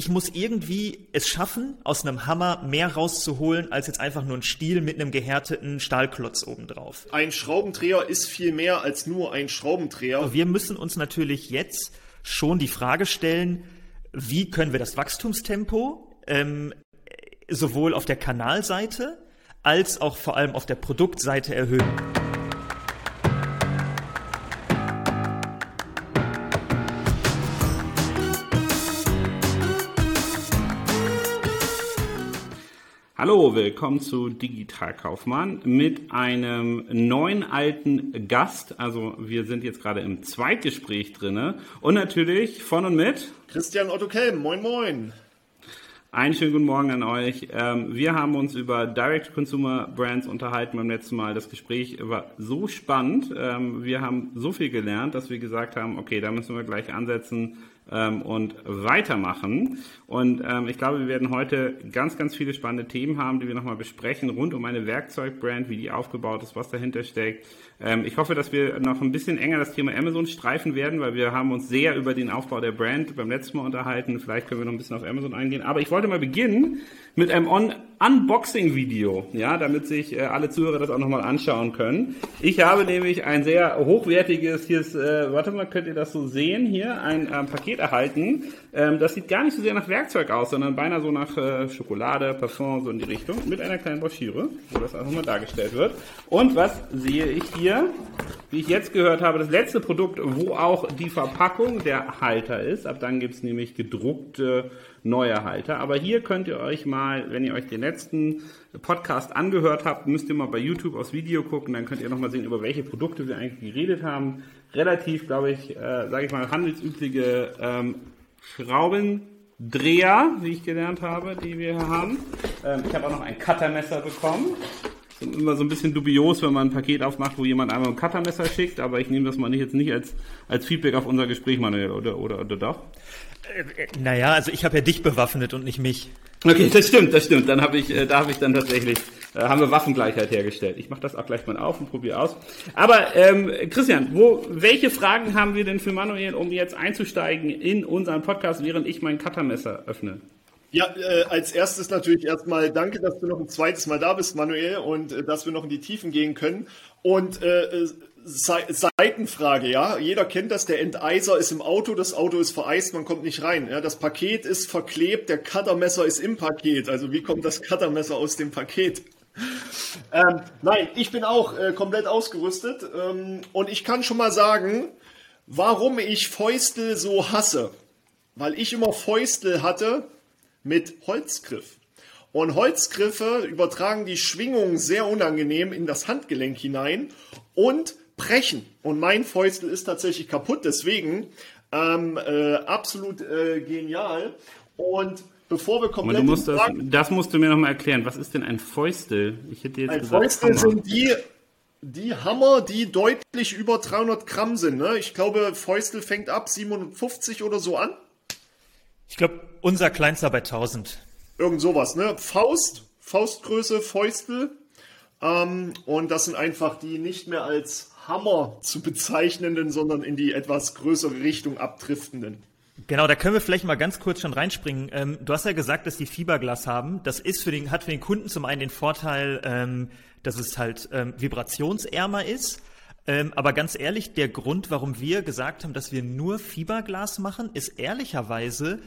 ich muss irgendwie es schaffen, aus einem Hammer mehr rauszuholen, als jetzt einfach nur ein Stiel mit einem gehärteten Stahlklotz obendrauf. Ein Schraubendreher ist viel mehr als nur ein Schraubendreher. Wir müssen uns natürlich jetzt schon die Frage stellen, wie können wir das Wachstumstempo ähm, sowohl auf der Kanalseite als auch vor allem auf der Produktseite erhöhen. Hallo, willkommen zu Digital Kaufmann mit einem neuen alten Gast. Also wir sind jetzt gerade im Zweitgespräch drinne und natürlich von und mit Christian Otto Kelm. Moin, moin. Einen schönen guten Morgen an euch. Ähm, wir haben uns über Direct-Consumer-Brands unterhalten beim letzten Mal. Das Gespräch war so spannend. Ähm, wir haben so viel gelernt, dass wir gesagt haben, okay, da müssen wir gleich ansetzen ähm, und weitermachen. Und ähm, ich glaube, wir werden heute ganz, ganz viele spannende Themen haben, die wir nochmal besprechen, rund um eine Werkzeugbrand, wie die aufgebaut ist, was dahinter steckt. Ähm, ich hoffe, dass wir noch ein bisschen enger das Thema Amazon streifen werden, weil wir haben uns sehr über den Aufbau der Brand beim letzten Mal unterhalten. Vielleicht können wir noch ein bisschen auf Amazon eingehen. Aber ich wollte mal beginnen mit einem On Unboxing-Video, ja, damit sich äh, alle Zuhörer das auch nochmal anschauen können. Ich habe nämlich ein sehr hochwertiges, hier ist, äh, warte mal, könnt ihr das so sehen hier, ein ähm, Paket erhalten. Ähm, das sieht gar nicht so sehr nach Werkzeug aus, sondern beinahe so nach äh, Schokolade, Parfum, so in die Richtung, mit einer kleinen Broschüre, wo das auch nochmal dargestellt wird. Und was sehe ich hier? Wie ich jetzt gehört habe, das letzte Produkt, wo auch die Verpackung der Halter ist. Ab dann gibt's nämlich gedruckte neue Halter. Aber hier könnt ihr euch mal, wenn ihr euch den letzten Podcast angehört habt, müsst ihr mal bei YouTube aufs Video gucken, dann könnt ihr nochmal sehen, über welche Produkte wir eigentlich geredet haben. Relativ, glaube ich, äh, sage ich mal, handelsübliche ähm, Schraubendreher, wie ich gelernt habe, die wir hier haben. Ähm, ich habe auch noch ein Cuttermesser bekommen. Ist immer so ein bisschen dubios, wenn man ein Paket aufmacht, wo jemand einmal ein Cuttermesser schickt, aber ich nehme das mal nicht, jetzt nicht als, als Feedback auf unser Gespräch, Manuel, oder, oder, oder doch? Äh, naja, also ich habe ja dich bewaffnet und nicht mich. Okay, das stimmt, das stimmt. Dann habe ich, äh, da habe ich dann tatsächlich, äh, haben wir Waffengleichheit hergestellt. Ich mache das auch gleich mal auf und probiere aus. Aber ähm, Christian, wo, welche Fragen haben wir denn für Manuel, um jetzt einzusteigen in unseren Podcast, während ich mein Cuttermesser öffne? Ja, äh, als erstes natürlich erstmal danke, dass du noch ein zweites Mal da bist, Manuel, und äh, dass wir noch in die Tiefen gehen können. Und äh, Seitenfrage, ja. Jeder kennt das, der Enteiser ist im Auto, das Auto ist vereist, man kommt nicht rein. Ja? Das Paket ist verklebt, der Cuttermesser ist im Paket. Also wie kommt das Cuttermesser aus dem Paket? ähm, nein, ich bin auch äh, komplett ausgerüstet ähm, und ich kann schon mal sagen, warum ich Fäustel so hasse. Weil ich immer Fäustel hatte mit Holzgriff. Und Holzgriffe übertragen die Schwingung sehr unangenehm in das Handgelenk hinein und brechen. Und mein Fäustel ist tatsächlich kaputt, deswegen ähm, äh, absolut äh, genial. Und bevor wir komplett. musst das, das musst du mir nochmal erklären. Was ist denn ein Fäustel? Ich hätte jetzt ein gesagt, Fäustel Hammer. sind die, die Hammer, die deutlich über 300 Gramm sind. Ne? Ich glaube, Fäustel fängt ab 750 oder so an. Ich glaube, unser kleinster bei 1000. Irgend sowas, ne? Faust, Faustgröße, Fäustel. Ähm, und das sind einfach die nicht mehr als Hammer zu bezeichnenden, sondern in die etwas größere Richtung abdriftenden. Genau, da können wir vielleicht mal ganz kurz schon reinspringen. Ähm, du hast ja gesagt, dass die Fiberglas haben. Das ist für den, hat für den Kunden zum einen den Vorteil, ähm, dass es halt ähm, vibrationsärmer ist. Ähm, aber ganz ehrlich, der Grund, warum wir gesagt haben, dass wir nur Fiberglas machen, ist ehrlicherweise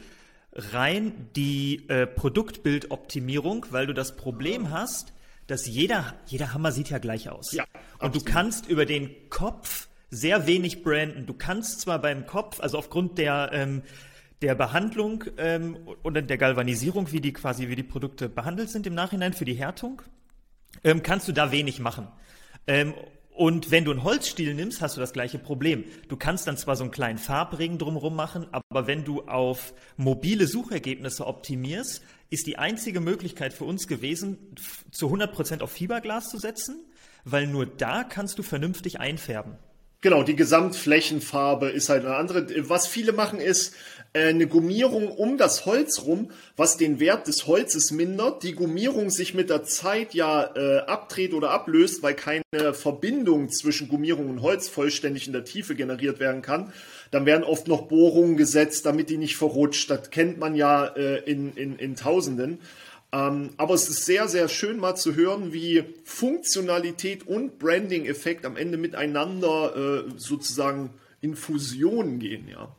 rein die äh, Produktbildoptimierung, weil du das Problem hast, dass jeder, jeder Hammer sieht ja gleich aus. Ja, und du kannst über den Kopf sehr wenig branden. Du kannst zwar beim Kopf, also aufgrund der, ähm, der Behandlung ähm, und der Galvanisierung, wie die quasi, wie die Produkte behandelt sind im Nachhinein für die Härtung, ähm, kannst du da wenig machen. Ähm, und wenn du einen Holzstiel nimmst, hast du das gleiche Problem. Du kannst dann zwar so einen kleinen Farbring drumherum machen, aber wenn du auf mobile Suchergebnisse optimierst, ist die einzige Möglichkeit für uns gewesen, zu 100 Prozent auf Fiberglas zu setzen, weil nur da kannst du vernünftig einfärben. Genau, die Gesamtflächenfarbe ist halt eine andere. Was viele machen ist eine Gummierung um das Holz rum, was den Wert des Holzes mindert. Die Gummierung sich mit der Zeit ja äh, abdreht oder ablöst, weil keine Verbindung zwischen Gummierung und Holz vollständig in der Tiefe generiert werden kann. dann werden oft noch Bohrungen gesetzt, damit die nicht verrutscht. Das kennt man ja äh, in, in, in Tausenden. Ähm, aber es ist sehr, sehr schön mal zu hören, wie Funktionalität und Branding-Effekt am Ende miteinander äh, sozusagen in Fusion gehen, ja.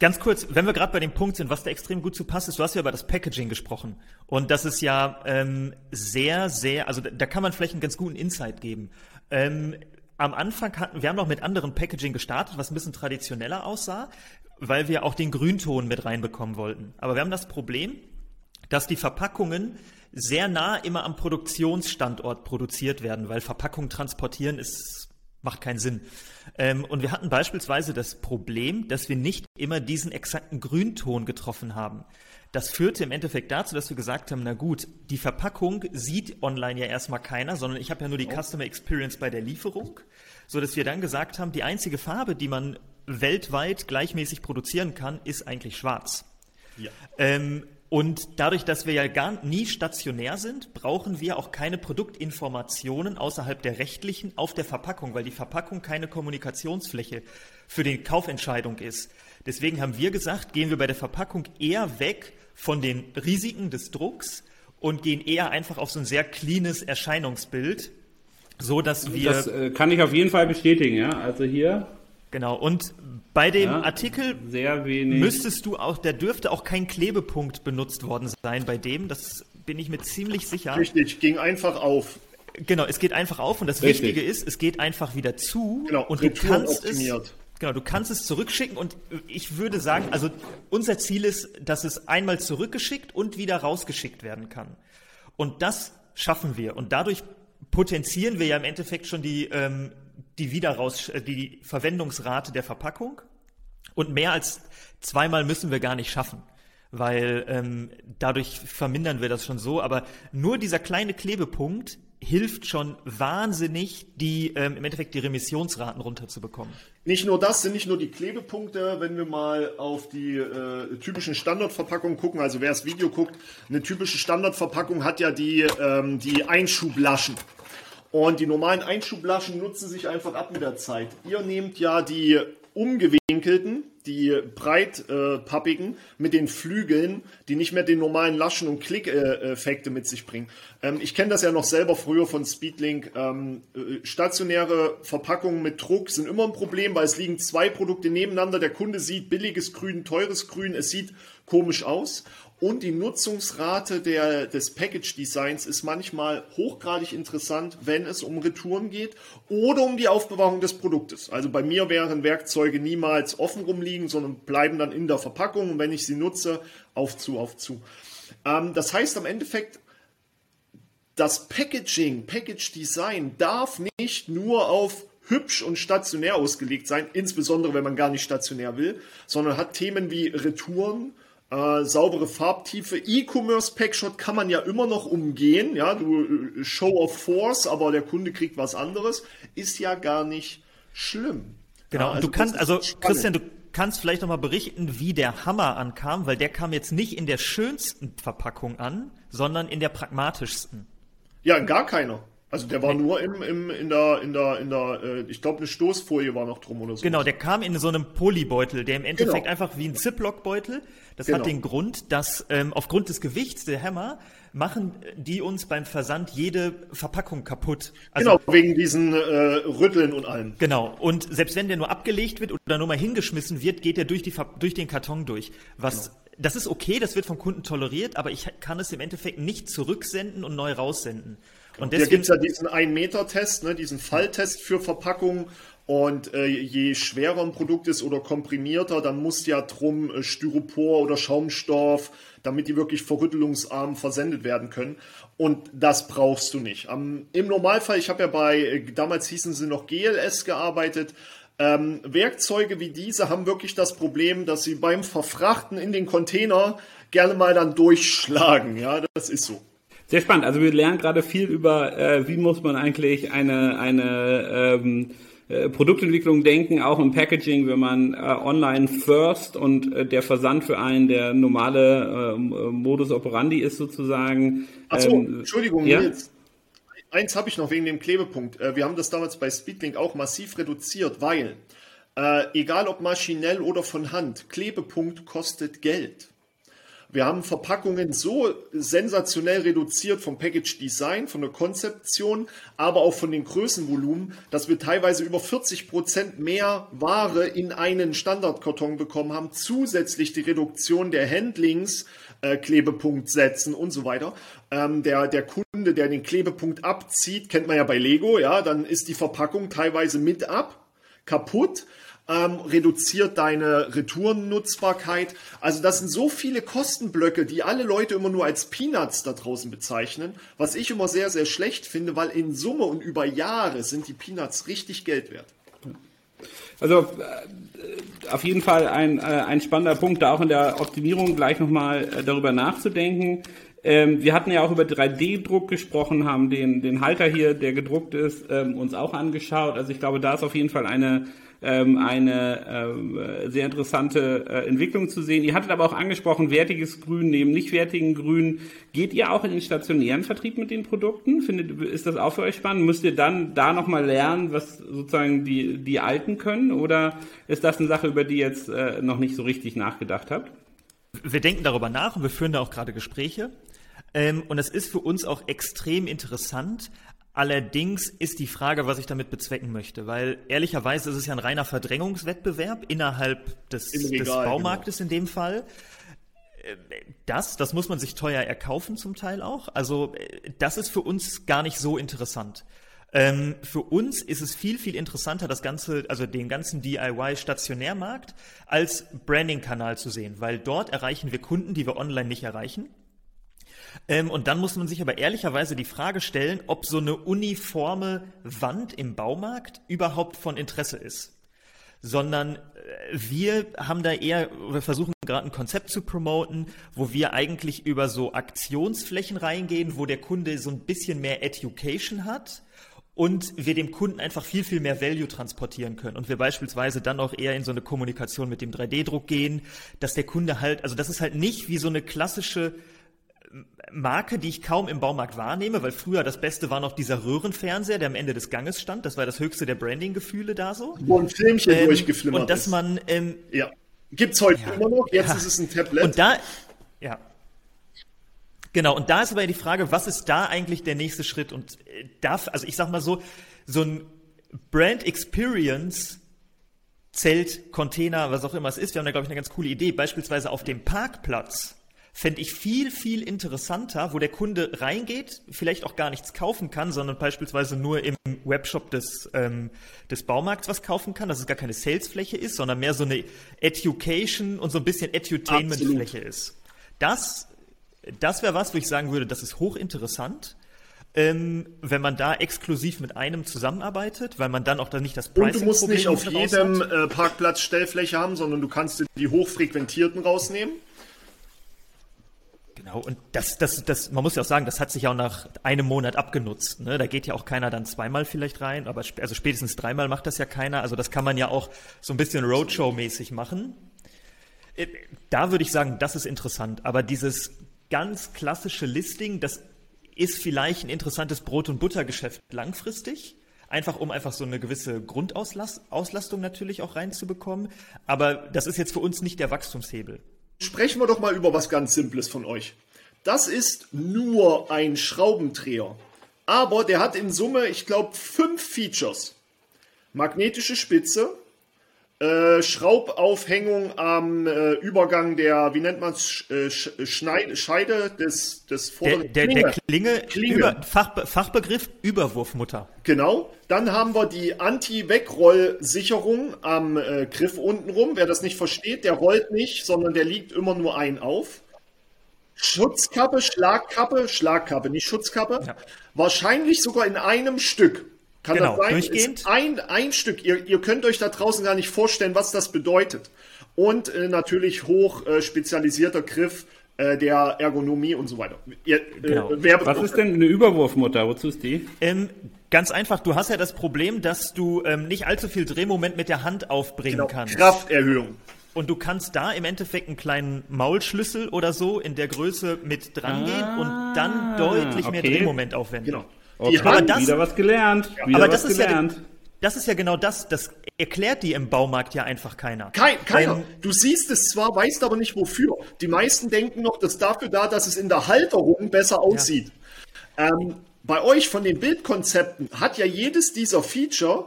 Ganz kurz, wenn wir gerade bei dem Punkt sind, was da extrem gut zu passt, ist, du hast ja über das Packaging gesprochen. Und das ist ja ähm, sehr, sehr, also da, da, kann man vielleicht einen ganz guten Insight geben. Ähm, am Anfang hatten, wir haben noch mit anderen Packaging gestartet, was ein bisschen traditioneller aussah, weil wir auch den Grünton mit reinbekommen wollten. Aber wir haben das Problem, dass die Verpackungen sehr nah immer am Produktionsstandort produziert werden, weil Verpackungen transportieren ist macht keinen Sinn. Ähm, und wir hatten beispielsweise das Problem, dass wir nicht immer diesen exakten Grünton getroffen haben. Das führte im Endeffekt dazu, dass wir gesagt haben, na gut, die Verpackung sieht online ja erstmal keiner, sondern ich habe ja nur die oh. Customer Experience bei der Lieferung, so dass wir dann gesagt haben, die einzige Farbe, die man weltweit gleichmäßig produzieren kann, ist eigentlich schwarz. Ja. Ähm, und dadurch, dass wir ja gar nie stationär sind, brauchen wir auch keine Produktinformationen außerhalb der rechtlichen auf der Verpackung, weil die Verpackung keine Kommunikationsfläche für die Kaufentscheidung ist. Deswegen haben wir gesagt, gehen wir bei der Verpackung eher weg von den Risiken des Drucks und gehen eher einfach auf so ein sehr cleanes Erscheinungsbild, so dass wir. Das äh, kann ich auf jeden Fall bestätigen, ja. Also hier Genau, und bei dem ja, Artikel müsstest du auch, da dürfte auch kein Klebepunkt benutzt worden sein bei dem, das bin ich mir ziemlich sicher. Richtig, ging einfach auf. Genau, es geht einfach auf und das Richtig. Wichtige ist, es geht einfach wieder zu genau, und du kannst optimiert. es Genau, du kannst es zurückschicken und ich würde sagen, also unser Ziel ist, dass es einmal zurückgeschickt und wieder rausgeschickt werden kann. Und das schaffen wir und dadurch potenzieren wir ja im Endeffekt schon die ähm, die Wiederaus äh, die Verwendungsrate der Verpackung und mehr als zweimal müssen wir gar nicht schaffen, weil ähm, dadurch vermindern wir das schon so. Aber nur dieser kleine Klebepunkt hilft schon wahnsinnig, die ähm, im Endeffekt die Remissionsraten runterzubekommen. Nicht nur das sind nicht nur die Klebepunkte, wenn wir mal auf die äh, typischen Standardverpackungen gucken, also wer das Video guckt, eine typische Standardverpackung hat ja die, ähm, die Einschublaschen. Und die normalen Einschublaschen nutzen sich einfach ab mit der Zeit. Ihr nehmt ja die umgewinkelten, die breitpappigen äh, mit den Flügeln, die nicht mehr den normalen Laschen- und Klick-Effekte mit sich bringen. Ähm, ich kenne das ja noch selber früher von Speedlink. Ähm, äh, stationäre Verpackungen mit Druck sind immer ein Problem, weil es liegen zwei Produkte nebeneinander. Der Kunde sieht billiges Grün, teures Grün. Es sieht komisch aus. Und die Nutzungsrate der, des Package Designs ist manchmal hochgradig interessant, wenn es um Retouren geht oder um die Aufbewahrung des Produktes. Also bei mir wären Werkzeuge niemals offen rumliegen, sondern bleiben dann in der Verpackung und wenn ich sie nutze, auf zu, auf zu. Ähm, das heißt am Endeffekt, das Packaging, Package Design darf nicht nur auf hübsch und stationär ausgelegt sein, insbesondere wenn man gar nicht stationär will, sondern hat Themen wie Retouren, äh, saubere Farbtiefe. E-Commerce Packshot kann man ja immer noch umgehen. Ja, du äh, Show of Force, aber der Kunde kriegt was anderes. Ist ja gar nicht schlimm. Genau. Ja, also du kannst, also Christian, du kannst vielleicht noch mal berichten, wie der Hammer ankam, weil der kam jetzt nicht in der schönsten Verpackung an, sondern in der pragmatischsten. Ja, gar keiner. Also der war nur im, im, in der, in der, in der, äh, ich glaube, eine Stoßfolie war noch drum oder so. Genau, der kam in so einem Polybeutel, der im Endeffekt genau. einfach wie ein Ziploc-Beutel. Das genau. hat den Grund, dass ähm, aufgrund des Gewichts der Hämmer machen die uns beim Versand jede Verpackung kaputt. Also, genau, wegen diesen äh, Rütteln und allem. Genau, und selbst wenn der nur abgelegt wird oder nur mal hingeschmissen wird, geht der durch, die, durch den Karton durch. Was genau. Das ist okay, das wird vom Kunden toleriert, aber ich kann es im Endeffekt nicht zurücksenden und neu raussenden. Und deswegen, Hier gibt es ja diesen 1-Meter-Test, ne, diesen Falltest für Verpackungen. Und äh, je schwerer ein Produkt ist oder komprimierter, dann muss ja drum äh, Styropor oder Schaumstoff, damit die wirklich verrüttelungsarm versendet werden können. Und das brauchst du nicht. Ähm, Im Normalfall, ich habe ja bei, äh, damals hießen sie noch GLS gearbeitet, ähm, Werkzeuge wie diese haben wirklich das Problem, dass sie beim Verfrachten in den Container gerne mal dann durchschlagen. Ja, das ist so. Sehr spannend. Also wir lernen gerade viel über, äh, wie muss man eigentlich eine, eine ähm, äh, Produktentwicklung denken, auch im Packaging, wenn man äh, online first und äh, der Versand für einen der normale äh, Modus operandi ist sozusagen. Achso, ähm, Entschuldigung, ja? Nils. Eins habe ich noch wegen dem Klebepunkt. Äh, wir haben das damals bei Speedlink auch massiv reduziert, weil Äh, egal ob maschinell oder von Hand, Klebepunkt kostet Geld. Wir haben Verpackungen so sensationell reduziert vom Package Design, von der Konzeption, aber auch von den Größenvolumen, dass wir teilweise über 40 Prozent mehr Ware in einen Standardkarton bekommen haben, zusätzlich die Reduktion der Handlings, äh, Klebepunkt setzen und so weiter. Ähm, der, der Kunde, der den Klebepunkt abzieht, kennt man ja bei Lego, ja, dann ist die Verpackung teilweise mit ab, kaputt ähm, reduziert deine Retourennutzbarkeit. Also das sind so viele Kostenblöcke, die alle Leute immer nur als Peanuts da draußen bezeichnen, was ich immer sehr, sehr schlecht finde, weil in Summe und über Jahre sind die Peanuts richtig Geld wert. Also äh, auf jeden Fall ein, äh, ein spannender Punkt, da auch in der Optimierung gleich nochmal äh, darüber nachzudenken. Ähm, wir hatten ja auch über 3D-Druck gesprochen, haben den, den Halter hier, der gedruckt ist, ähm, uns auch angeschaut. Also ich glaube, da ist auf jeden Fall eine ähm, eine ähm, sehr interessante äh, Entwicklung zu sehen. Ihr hattet aber auch angesprochen, wertiges Grün neben nicht wertigen Grün. Geht ihr auch in den stationären Vertrieb mit den Produkten? Findet, ist das auch für euch spannend? Müsst ihr dann da nochmal lernen, was sozusagen die, die Alten können? Oder ist das eine Sache, über die ihr jetzt äh, noch nicht so richtig nachgedacht habt? Wir denken darüber nach und wir führen da auch gerade Gespräche. Ähm, und es ist für uns auch extrem interessant, Allerdings ist die Frage, was ich damit bezwecken möchte, weil ehrlicherweise ist es ja ein reiner Verdrängungswettbewerb innerhalb des, Regal, des Baumarktes genau. in dem Fall. Äh, das, das muss man sich teuer erkaufen zum Teil auch. Also äh, das ist für uns gar nicht so interessant. Ähm, für uns ist es viel, viel interessanter, das Ganze, also den ganzen DIY-Stationärmarkt als Branding-Kanal zu sehen, weil dort erreichen wir Kunden, die wir online nicht erreichen. Ähm, und dann muss man sich aber ehrlicherweise die Frage stellen, ob so eine uniforme Wand im Baumarkt überhaupt von Interesse ist. Sondern äh, wir haben da eher, wir versuchen gerade ein Konzept zu promoten, wo wir eigentlich über so Aktionsflächen reingehen, wo der Kunde so ein bisschen mehr Education hat und wir dem Kunden einfach viel, viel mehr Value transportieren können. Und wir beispielsweise dann auch eher in so eine Kommunikation mit dem 3D-Druck gehen, dass der Kunde halt, also das ist halt nicht wie so eine klassische Marke, die ich kaum im Baumarkt wahrnehme, weil früher das Beste war noch dieser Röhrenfernseher, der am Ende des Ganges stand. Das war das höchste der Branding-Gefühle da so. Wo ein Filmchen ähm, durchgeflimmert Und dass man... Ähm, ja. Gibt's heute ja, immer noch. Jetzt ja. ist es ein Tablet. Und da... Ja. Genau, und da ist aber die Frage, was ist da eigentlich der nächste Schritt? Und äh, darf, also ich sag mal so, so ein Brand Experience Zelt, Container, was auch immer es ist. Wir haben da, glaube ich, eine ganz coole Idee. Beispielsweise auf dem Parkplatz fände ich viel, viel interessanter, wo der Kunde reingeht, vielleicht auch gar nichts kaufen kann, sondern beispielsweise nur im Webshop des, ähm, des Baumarkts was kaufen kann, dass es gar keine Salesfläche ist, sondern mehr so eine Education und so ein bisschen Edutainment-Fläche ist. Das, das wäre was, wo ich sagen würde, das ist hochinteressant. Ähm, wenn man da exklusiv mit einem zusammenarbeitet, weil man dann auch dann nicht das Pricing Und du musst nicht auf jedem äh, Parkplatz Stellfläche haben, sondern du kannst die hochfrequentierten rausnehmen. Genau, und das, das, das, man muss ja auch sagen, das hat sich ja auch nach einem Monat abgenutzt. Ne? Da geht ja auch keiner dann zweimal vielleicht rein, aber sp also spätestens dreimal macht das ja keiner. Also das kann man ja auch so ein bisschen Roadshow-mäßig machen. Äh, da würde ich sagen, das ist interessant. Aber dieses ganz klassische Listing, das ist vielleicht ein interessantes Brot- und Buttergeschäft langfristig. Einfach um einfach so eine gewisse Grundauslastung natürlich auch reinzubekommen. Aber das ist jetzt für uns nicht der Wachstumshebel. Sprechen wir doch mal über was ganz Simples von euch. Das ist nur ein Schraubendreher. Aber der hat in Summe, ich glaube, fünf Features. Magnetische Spitze, äh, Schraubaufhängung am äh, Übergang der, wie nennt man es, äh, Scheide des, des vorderen der, der, Klinge. Der Klinge, Klinge. Über, Fachbe Fachbegriff Überwurfmutter. Genau. Dann haben wir die Anti-Wegroll-Sicherung am äh, Griff unten rum. Wer das nicht versteht, der rollt nicht, sondern der liegt immer nur ein auf. Schutzkappe, Schlagkappe, Schlagkappe, nicht Schutzkappe. Ja. Wahrscheinlich sogar in einem Stück. Kann genau, das sein? Durchgehend. ein, ein Stück. Ihr, ihr könnt euch da draußen gar nicht vorstellen, was das bedeutet. Und äh, natürlich hoch äh, spezialisierter Griff äh, der Ergonomie und so weiter. Ihr, äh, genau. was ist denn eine Überwurfmutter? Wozu ist die? Ähm, ganz einfach. Du hast ja das Problem, dass du ähm, nicht allzu viel Drehmoment mit der Hand aufbringen genau. kannst. Krafterhöhung. Und du kannst da im Endeffekt einen kleinen Maulschlüssel oder so in der Größe mit dran gehen ah, und dann deutlich okay. mehr Drehmoment aufwenden. Genau. Okay, aber das, wieder was gelernt. Wieder aber das ist gelernt. Ja das ist ja genau das, das erklärt die im Baumarkt ja einfach keiner. Kein, keiner. Ähm, du siehst es zwar, weißt aber nicht wofür. Die meisten denken noch, das ist dafür da, dass es in der Halterung besser aussieht. Ja. Ähm, bei euch von den Bildkonzepten hat ja jedes dieser Feature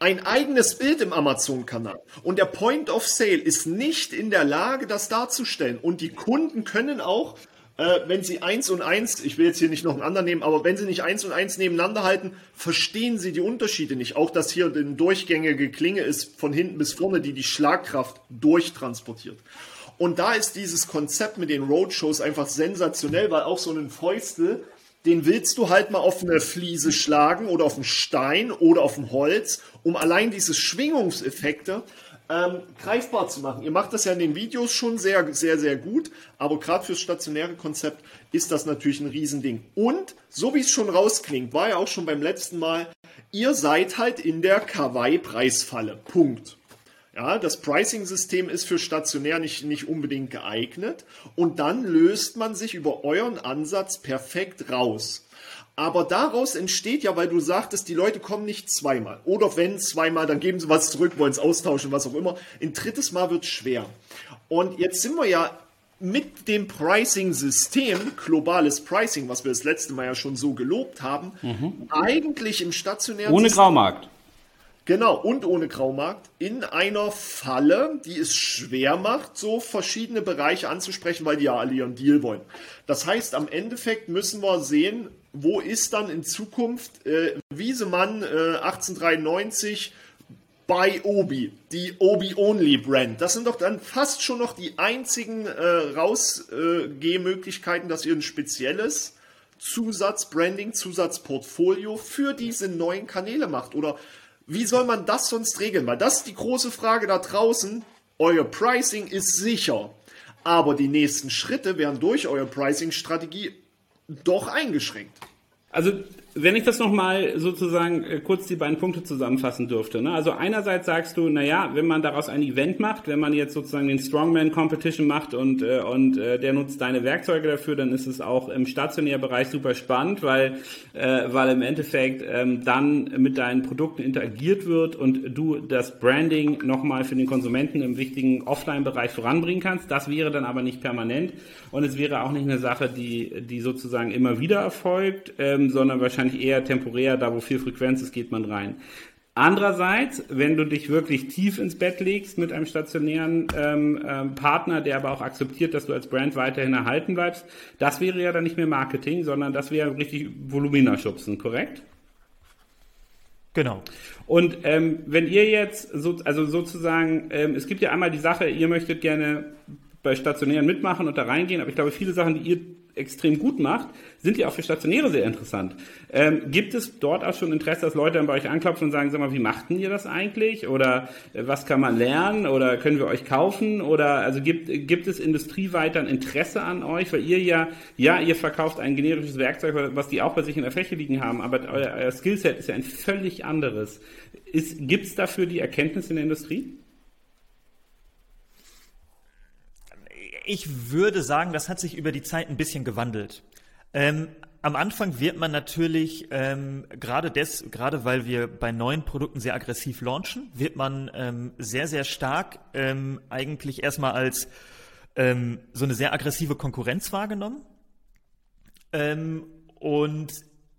ein eigenes Bild im Amazon-Kanal. Und der Point of Sale ist nicht in der Lage, das darzustellen. Und die Kunden können auch äh, wenn sie eins und eins, ich will jetzt hier nicht noch einen anderen nehmen, aber wenn sie nicht eins und eins nebeneinander halten, verstehen sie die Unterschiede nicht. Auch dass hier eine durchgängige Klinge ist von hinten bis vorne, die die Schlagkraft durchtransportiert. Und da ist dieses Konzept mit den Roadshows einfach sensationell, weil auch so einen Fäustel, den willst du halt mal auf eine Fliese schlagen oder auf einen Stein oder auf ein Holz, um allein diese Schwingungseffekte ähm, greifbar zu machen. Ihr macht das ja in den Videos schon sehr, sehr, sehr gut, aber gerade fürs stationäre Konzept ist das natürlich ein Riesending. Und so wie es schon rausklingt, war ja auch schon beim letzten Mal, ihr seid halt in der Kawaii-Preisfalle. Punkt. Ja, das Pricing-System ist für stationär nicht, nicht unbedingt geeignet und dann löst man sich über euren Ansatz perfekt raus. Aber daraus entsteht ja, weil du sagtest, die Leute kommen nicht zweimal. Oder wenn zweimal, dann geben sie was zurück, wollen es austauschen, was auch immer. Ein drittes Mal wird schwer. Und jetzt sind wir ja mit dem Pricing-System, globales Pricing, was wir das letzte Mal ja schon so gelobt haben, mhm. eigentlich im stationären Ohne System, Graumarkt. Genau, und ohne Graumarkt, in einer Falle, die es schwer macht, so verschiedene Bereiche anzusprechen, weil die ja alle ihren Deal wollen. Das heißt, am Endeffekt müssen wir sehen, wo ist dann in Zukunft äh, Wiesemann äh, 1893 bei Obi, die Obi-Only-Brand. Das sind doch dann fast schon noch die einzigen äh, Rausgehmöglichkeiten, dass ihr ein spezielles Zusatzbranding, Zusatzportfolio für diese neuen Kanäle macht. Oder wie soll man das sonst regeln? Weil das ist die große Frage da draußen. Euer Pricing ist sicher, aber die nächsten Schritte werden durch eure Pricing-Strategie doch eingeschränkt. Also wenn ich das nochmal sozusagen äh, kurz die beiden Punkte zusammenfassen dürfte. Ne? Also einerseits sagst du, naja, wenn man daraus ein Event macht, wenn man jetzt sozusagen den Strongman Competition macht und, äh, und äh, der nutzt deine Werkzeuge dafür, dann ist es auch im stationären Bereich super spannend, weil, äh, weil im Endeffekt ähm, dann mit deinen Produkten interagiert wird und du das Branding nochmal für den Konsumenten im wichtigen Offline-Bereich voranbringen kannst. Das wäre dann aber nicht permanent und es wäre auch nicht eine Sache, die, die sozusagen immer wieder erfolgt, ähm, sondern wahrscheinlich eher temporär, da wo viel Frequenz ist, geht man rein. Andererseits, wenn du dich wirklich tief ins Bett legst mit einem stationären ähm, ähm, Partner, der aber auch akzeptiert, dass du als Brand weiterhin erhalten bleibst, das wäre ja dann nicht mehr Marketing, sondern das wäre richtig Volumina schubsen, korrekt? Genau. Und ähm, wenn ihr jetzt, so, also sozusagen, ähm, es gibt ja einmal die Sache, ihr möchtet gerne bei Stationären mitmachen und da reingehen, aber ich glaube, viele Sachen, die ihr extrem gut macht, sind ja auch für Stationäre sehr interessant. Ähm, gibt es dort auch schon Interesse, dass Leute dann bei euch anklopfen und sagen, sag mal, wie machten ihr das eigentlich? Oder äh, was kann man lernen? Oder können wir euch kaufen? Oder also gibt, gibt es industrieweit dann Interesse an euch? Weil ihr ja, ja, ihr verkauft ein generisches Werkzeug, was die auch bei sich in der Fläche liegen haben, aber euer, euer Skillset ist ja ein völlig anderes. Gibt es dafür die Erkenntnis in der Industrie? Ich würde sagen, das hat sich über die Zeit ein bisschen gewandelt. Ähm, am Anfang wird man natürlich, ähm, gerade des, gerade weil wir bei neuen Produkten sehr aggressiv launchen, wird man ähm, sehr, sehr stark ähm, eigentlich erstmal als ähm, so eine sehr aggressive Konkurrenz wahrgenommen. Ähm, und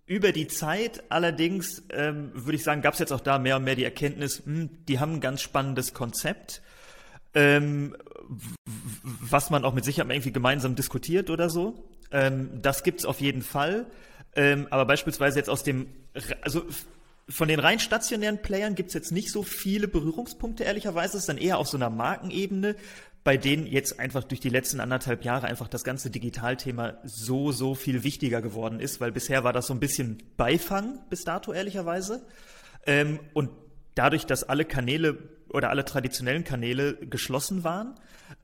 über die Zeit allerdings, ähm, würde ich sagen, gab es jetzt auch da mehr und mehr die Erkenntnis, mh, hm, die haben ein ganz spannendes Konzept. Ähm, was man auch mit Sicherheit irgendwie gemeinsam diskutiert oder so. Ähm, das gibt's auf jeden Fall. Ähm, aber beispielsweise jetzt aus dem, also von den rein stationären Playern gibt's jetzt nicht so viele Berührungspunkte, ehrlicherweise. Es ist dann eher auf so einer Markenebene, bei denen jetzt einfach durch die letzten anderthalb Jahre einfach das ganze Digitalthema so, so viel wichtiger geworden ist, weil bisher war das so ein bisschen Beifang bis dato, ehrlicherweise. Ähm, und dadurch, dass alle Kanäle oder alle traditionellen Kanäle geschlossen waren,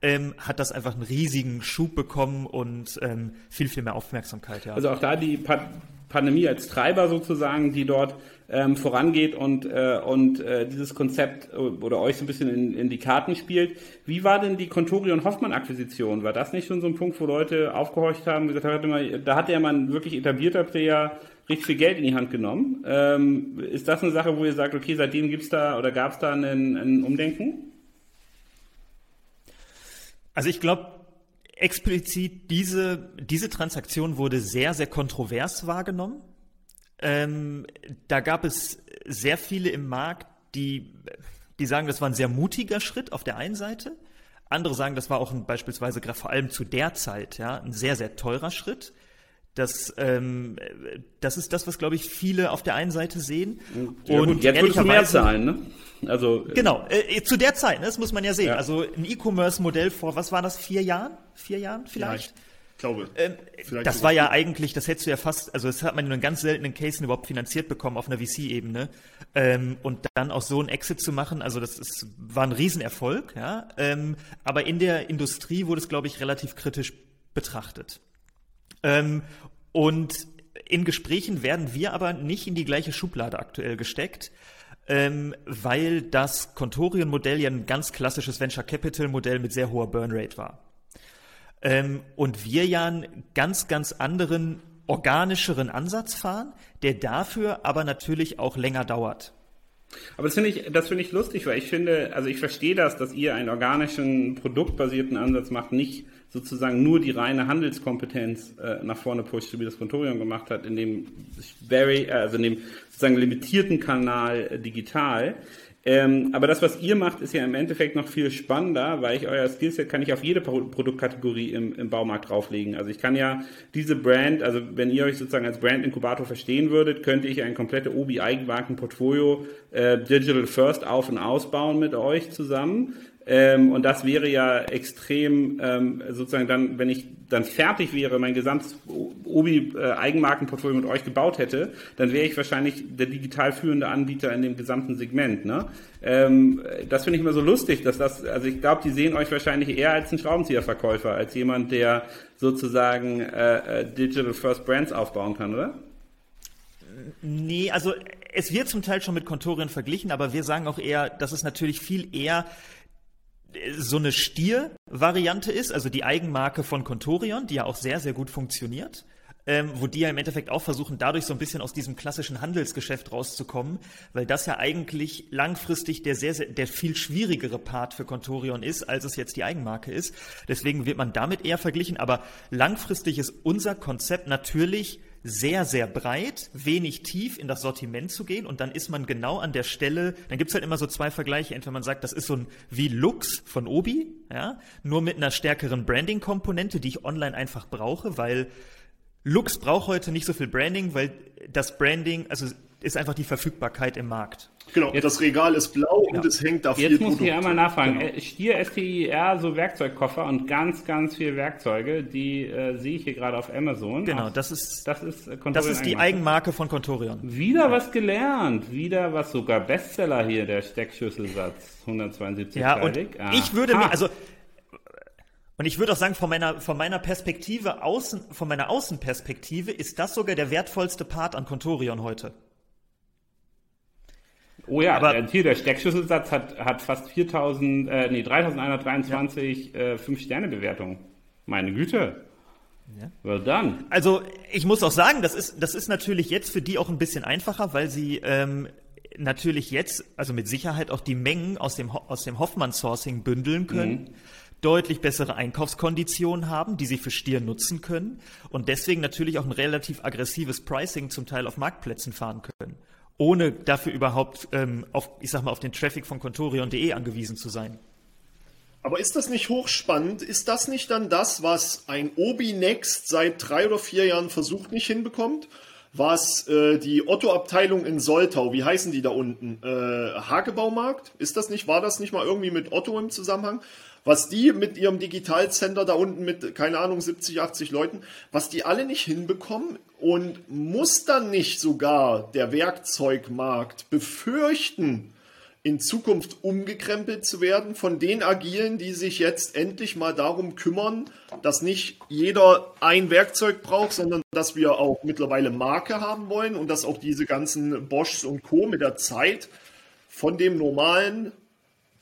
ähm, hat das einfach einen riesigen Schub bekommen und ähm, viel, viel mehr Aufmerksamkeit. Ja. Also auch da die pa Pandemie als Treiber sozusagen, die dort ähm, vorangeht und, äh, und äh, dieses Konzept äh, oder euch so ein bisschen in, in die Karten spielt. Wie war denn die Contori und Hoffmann-Akquisition? War das nicht schon so ein Punkt, wo Leute aufgehorcht haben gesagt haben, da hat ja mal ein wirklich etablierter Player richtig viel Geld in die Hand genommen. Ähm, ist das eine Sache, wo ihr sagt, okay, seitdem gibt es da oder gab es da ein, Umdenken? Also ich glaube, explizit diese, diese Transaktion wurde sehr, sehr kontrovers wahrgenommen. Ähm, da gab es sehr viele im Markt, die, die sagen, das war ein sehr mutiger Schritt auf der einen Seite. Andere sagen, das war auch ein, beispielsweise gerade vor allem zu der Zeit ja, ein sehr, sehr teurer Schritt. Das, ähm, das ist das, was, glaube ich, viele auf der einen Seite sehen. Ja, und gut, jetzt würdest du mehr zahlen, ne? Also, genau, äh, zu der Zeit, ne, das muss man ja sehen. Ja. Also ein E-Commerce-Modell vor, was war das, vier Jahren? Vier Jahren vielleicht? Ja, glaube. Ähm, das war ja eigentlich, das hättest du ja fast, also das hat man in einem ganz seltenen Case überhaupt finanziert bekommen auf einer VC-Ebene. Ähm, und dann auch so ein Exit zu machen, also das ist, war ein Riesenerfolg, ja. Ähm, aber in der Industrie wurde es, glaube ich, relativ kritisch betrachtet. Ähm, und in Gesprächen werden wir aber nicht in die gleiche Schublade aktuell gesteckt. Ähm, weil das Contorion-Modell ja ein ganz klassisches Venture Capital-Modell mit sehr hoher Burnrate war. Ähm, und wir ja einen ganz, ganz anderen, organischeren Ansatz fahren, der dafür aber natürlich auch länger dauert. Aber das finde ich, das finde ich lustig, weil ich finde, also ich verstehe das, dass ihr einen organischen, produktbasierten Ansatz macht, nicht sozusagen nur die reine Handelskompetenz äh, nach vorne pusht, wie das Contorium gemacht hat, in dem very, also in dem sozusagen limitierten Kanal äh, digital. Ähm, aber das, was ihr macht, ist ja im Endeffekt noch viel spannender, weil ich euer Skillset kann ich auf jede Pro Produktkategorie im, im Baumarkt drauflegen. Also ich kann ja diese Brand, also wenn ihr euch sozusagen als Brand-Inkubator verstehen würdet, könnte ich ein komplette Obi-Eigenmarken-Portfolio äh, Digital First auf- und ausbauen mit euch zusammen. Ähm, und das wäre ja extrem ähm, sozusagen dann, wenn ich dann fertig wäre, mein gesamtes Obi-Eigenmarkenportfolio mit euch gebaut hätte, dann wäre ich wahrscheinlich der digital führende Anbieter in dem gesamten Segment. Ne? Ähm, das finde ich immer so lustig, dass das, also ich glaube, die sehen euch wahrscheinlich eher als einen Schraubenzieherverkäufer, als jemand, der sozusagen äh, äh, Digital First Brands aufbauen kann, oder? Nee, also es wird zum Teil schon mit Kontoren verglichen, aber wir sagen auch eher, dass es natürlich viel eher so eine Stier-Variante ist, also die Eigenmarke von Contorion, die ja auch sehr, sehr gut funktioniert. Ähm, wo die ja im Endeffekt auch versuchen, dadurch so ein bisschen aus diesem klassischen Handelsgeschäft rauszukommen, weil das ja eigentlich langfristig der sehr, sehr, der viel schwierigere Part für Contorion ist, als es jetzt die Eigenmarke ist. Deswegen wird man damit eher verglichen, aber langfristig ist unser Konzept natürlich sehr, sehr breit, wenig tief in das Sortiment zu gehen. Und dann ist man genau an der Stelle, dann gibt's halt immer so zwei Vergleiche, entweder man sagt, das ist so ein wie Lux von Obi, ja, nur mit einer stärkeren Branding-Komponente, die ich online einfach brauche, weil Lux braucht heute nicht so viel Branding, weil das Branding, also ist einfach die Verfügbarkeit im Markt. Genau, jetzt, das Regal ist blau ja. und es hängt da viel Jetzt muss ich einmal nachfragen. Genau. Äh, Stier STIR, so Werkzeugkoffer und ganz, ganz viele Werkzeuge, die äh, sehe ich hier gerade auf Amazon. Genau, das ist, das ist, äh, das ist die Eigenmarke von Contorion. Wieder ja. was gelernt, wieder was sogar Bestseller hier, der Steckschüsselsatz, 172 Ja, und ich würde mir, also und ich würde auch sagen, von meiner, von meiner Perspektive außen, von meiner Außenperspektive ist das sogar der wertvollste Part an Contorion heute. Oh ja, aber hier der Steckschüsselsatz hat, hat fast 4000, äh, nee, 3123 ja. äh, 5-Sterne-Bewertungen. Meine Güte. Ja. Well done. Also ich muss auch sagen, das ist, das ist natürlich jetzt für die auch ein bisschen einfacher, weil sie ähm, natürlich jetzt, also mit Sicherheit auch die Mengen aus dem, aus dem Hoffmann-Sourcing bündeln können. Mhm deutlich bessere Einkaufskonditionen haben, die sie für Stier nutzen können und deswegen natürlich auch ein relativ aggressives Pricing zum Teil auf Marktplätzen fahren können ohne dafür überhaupt ähm, auf, ich sag mal, auf den Traffic von Contorion.de angewiesen zu sein. Aber ist das nicht hochspannend? Ist das nicht dann das, was ein Obi Next seit drei oder vier Jahren versucht nicht hinbekommt? Was äh, die Otto-Abteilung in Soltau, wie heißen die da unten? Äh, Hagebaumarkt? Ist das nicht, war das nicht mal irgendwie mit Otto im Zusammenhang? Was die mit ihrem Digitalcenter da unten mit, keine Ahnung, 70, 80 Leuten, was die alle nicht hinbekommen und muss dann nicht sogar der Werkzeugmarkt befürchten, in Zukunft umgekrempelt zu werden von den Agilen, die sich jetzt endlich mal darum kümmern, dass nicht jeder ein Werkzeug braucht, sondern dass wir auch mittlerweile Marke haben wollen und dass auch diese ganzen Boschs und Co. mit der Zeit von dem normalen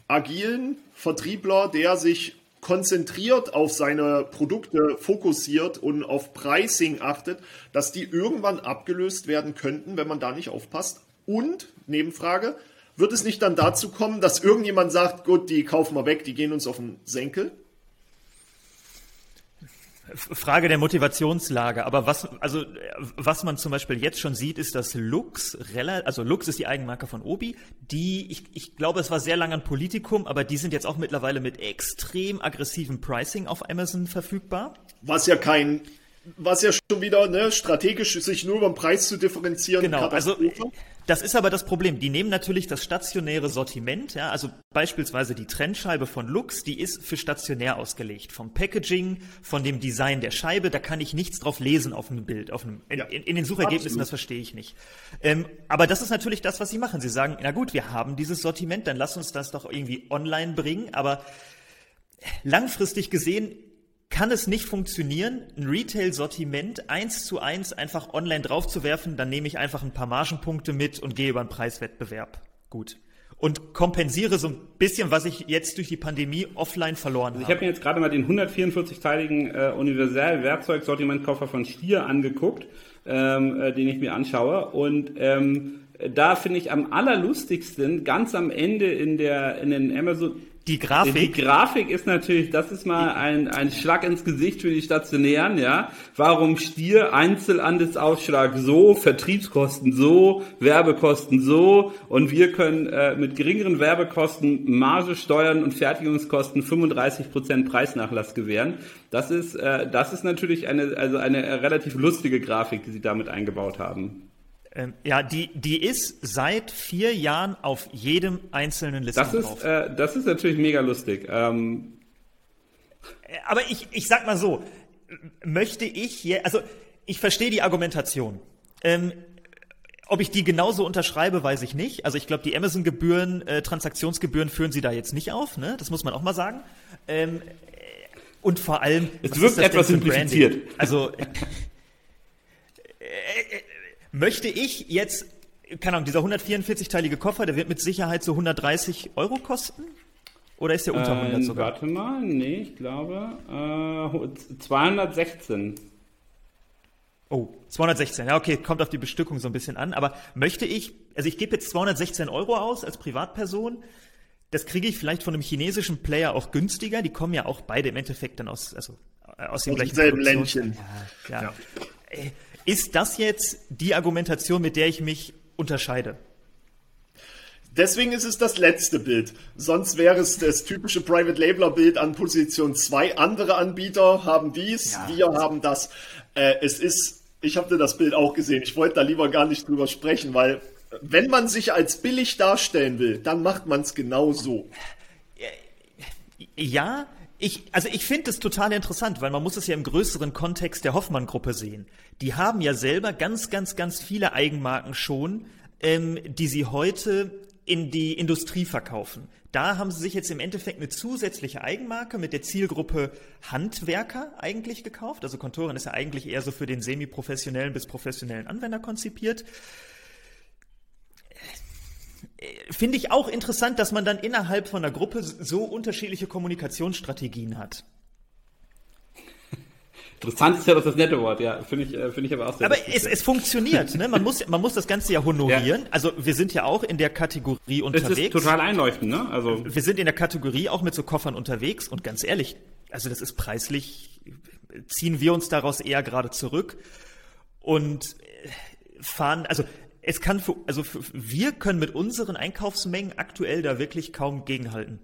agilen Vertriebler, der sich konzentriert auf seine Produkte fokussiert und auf Pricing achtet, dass die irgendwann abgelöst werden könnten, wenn man da nicht aufpasst. Und, Nebenfrage, wird es nicht dann dazu kommen, dass irgendjemand sagt, gut, die kaufen wir weg, die gehen uns auf den Senkel? Frage der Motivationslage. Aber was, also, was man zum Beispiel jetzt schon sieht, ist, dass Lux, also Lux ist die Eigenmarke von Obi, die, ich, ich glaube, es war sehr lange ein Politikum, aber die sind jetzt auch mittlerweile mit extrem aggressivem Pricing auf Amazon verfügbar. Was ja kein was ja schon wieder ne, strategisch sich nur über den Preis zu differenzieren. Genau, also das ist aber das Problem. Die nehmen natürlich das stationäre Sortiment, ja, also beispielsweise die Trennscheibe von Lux, die ist für stationär ausgelegt. Vom Packaging, von dem Design der Scheibe, da kann ich nichts drauf lesen auf einem Bild, auf einem, in, in, in den Suchergebnissen, Absolut. das verstehe ich nicht. Ähm, aber das ist natürlich das, was sie machen. Sie sagen, na gut, wir haben dieses Sortiment, dann lass uns das doch irgendwie online bringen, aber langfristig gesehen kann es nicht funktionieren, ein Retail-Sortiment eins zu eins einfach online draufzuwerfen, dann nehme ich einfach ein paar Margenpunkte mit und gehe über einen Preiswettbewerb. Gut. Und kompensiere so ein bisschen, was ich jetzt durch die Pandemie offline verloren also habe. Ich habe mir jetzt gerade mal den 144-teiligen äh, Universal-Werkzeugsortimentkoffer von Stier angeguckt, ähm, äh, den ich mir anschaue. Und ähm, da finde ich am allerlustigsten, ganz am Ende in der in den Amazon die Grafik. Die Grafik ist natürlich, das ist mal ein, ein Schlag ins Gesicht für die Stationären, ja. Warum Stier Einzelhandelsausschlag so, Vertriebskosten so, Werbekosten so und wir können äh, mit geringeren Werbekosten Marge, Steuern und Fertigungskosten 35 Prozent Preisnachlass gewähren. Das ist, äh, das ist natürlich eine, also eine relativ lustige Grafik, die sie damit eingebaut haben. Ähm, ja, die, die ist seit vier Jahren auf jedem einzelnen Listing das ist, drauf. Äh, das ist natürlich mega lustig. Ähm äh, Aber ich, ich sag mal so, möchte ich hier, also ich verstehe die Argumentation. Ähm, ob ich die genauso unterschreibe, weiß ich nicht. Also ich glaube, die Amazon-Gebühren, äh, Transaktionsgebühren führen sie da jetzt nicht auf, ne? Das muss man auch mal sagen. Ähm, und vor allem. Es wirkt etwas simplifiziert. Also äh, äh, möchte ich jetzt, keine Ahnung, dieser 144-teilige Koffer, der wird mit Sicherheit so 130 Euro kosten? Oder ist der unter 100 ähm, sogar? Warte mal, nee, ich glaube äh, 216. Oh, 216. Ja, okay, kommt auf die Bestückung so ein bisschen an. Aber möchte ich, also ich gebe jetzt 216 Euro aus als Privatperson. Das kriege ich vielleicht von einem chinesischen Player auch günstiger. Die kommen ja auch beide im Endeffekt dann aus, also äh, aus dem gleichen selben Ländchen. Ja, ja. ja. Äh, ist das jetzt die Argumentation, mit der ich mich unterscheide? Deswegen ist es das letzte Bild. Sonst wäre es das typische Private Labeler Bild an Position 2. Andere Anbieter haben dies, ja, wir haben das. Äh, es ist, ich habe dir das Bild auch gesehen. Ich wollte da lieber gar nicht drüber sprechen, weil wenn man sich als billig darstellen will, dann macht man es genau so. Ja, ich, also ich finde es total interessant, weil man muss es ja im größeren Kontext der Hoffmann-Gruppe sehen. Die haben ja selber ganz, ganz, ganz viele Eigenmarken schon, ähm, die sie heute in die Industrie verkaufen. Da haben sie sich jetzt im Endeffekt eine zusätzliche Eigenmarke mit der Zielgruppe Handwerker eigentlich gekauft. Also Kontorin ist ja eigentlich eher so für den semi-professionellen bis professionellen Anwender konzipiert finde ich auch interessant, dass man dann innerhalb von einer Gruppe so unterschiedliche Kommunikationsstrategien hat. Interessant ist ja das nette Wort, ja. Finde ich, äh, finde ich aber auch sehr Aber es, es funktioniert, ne? Man muss, man muss das Ganze ja honorieren. Ja. Also wir sind ja auch in der Kategorie unterwegs. Das ist total einleuchtend, ne? Also wir sind in der Kategorie auch mit so Koffern unterwegs und ganz ehrlich, also das ist preislich, ziehen wir uns daraus eher gerade zurück und fahren, also es kann für, also für, wir können mit unseren Einkaufsmengen aktuell da wirklich kaum gegenhalten.